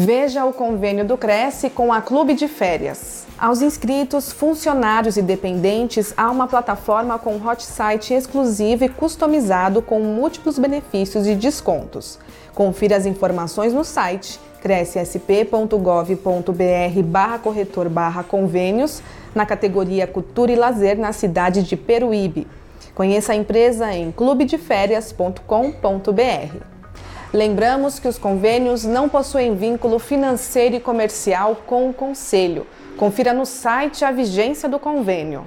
Veja o convênio do Cresce com a Clube de Férias. Aos inscritos, funcionários e dependentes, há uma plataforma com hot site exclusivo e customizado com múltiplos benefícios e descontos. Confira as informações no site crescsp.gov.br barra corretor barra convênios na categoria Cultura e Lazer na cidade de Peruíbe. Conheça a empresa em clubedeférias.com.br. Lembramos que os convênios não possuem vínculo financeiro e comercial com o Conselho. Confira no site a vigência do convênio.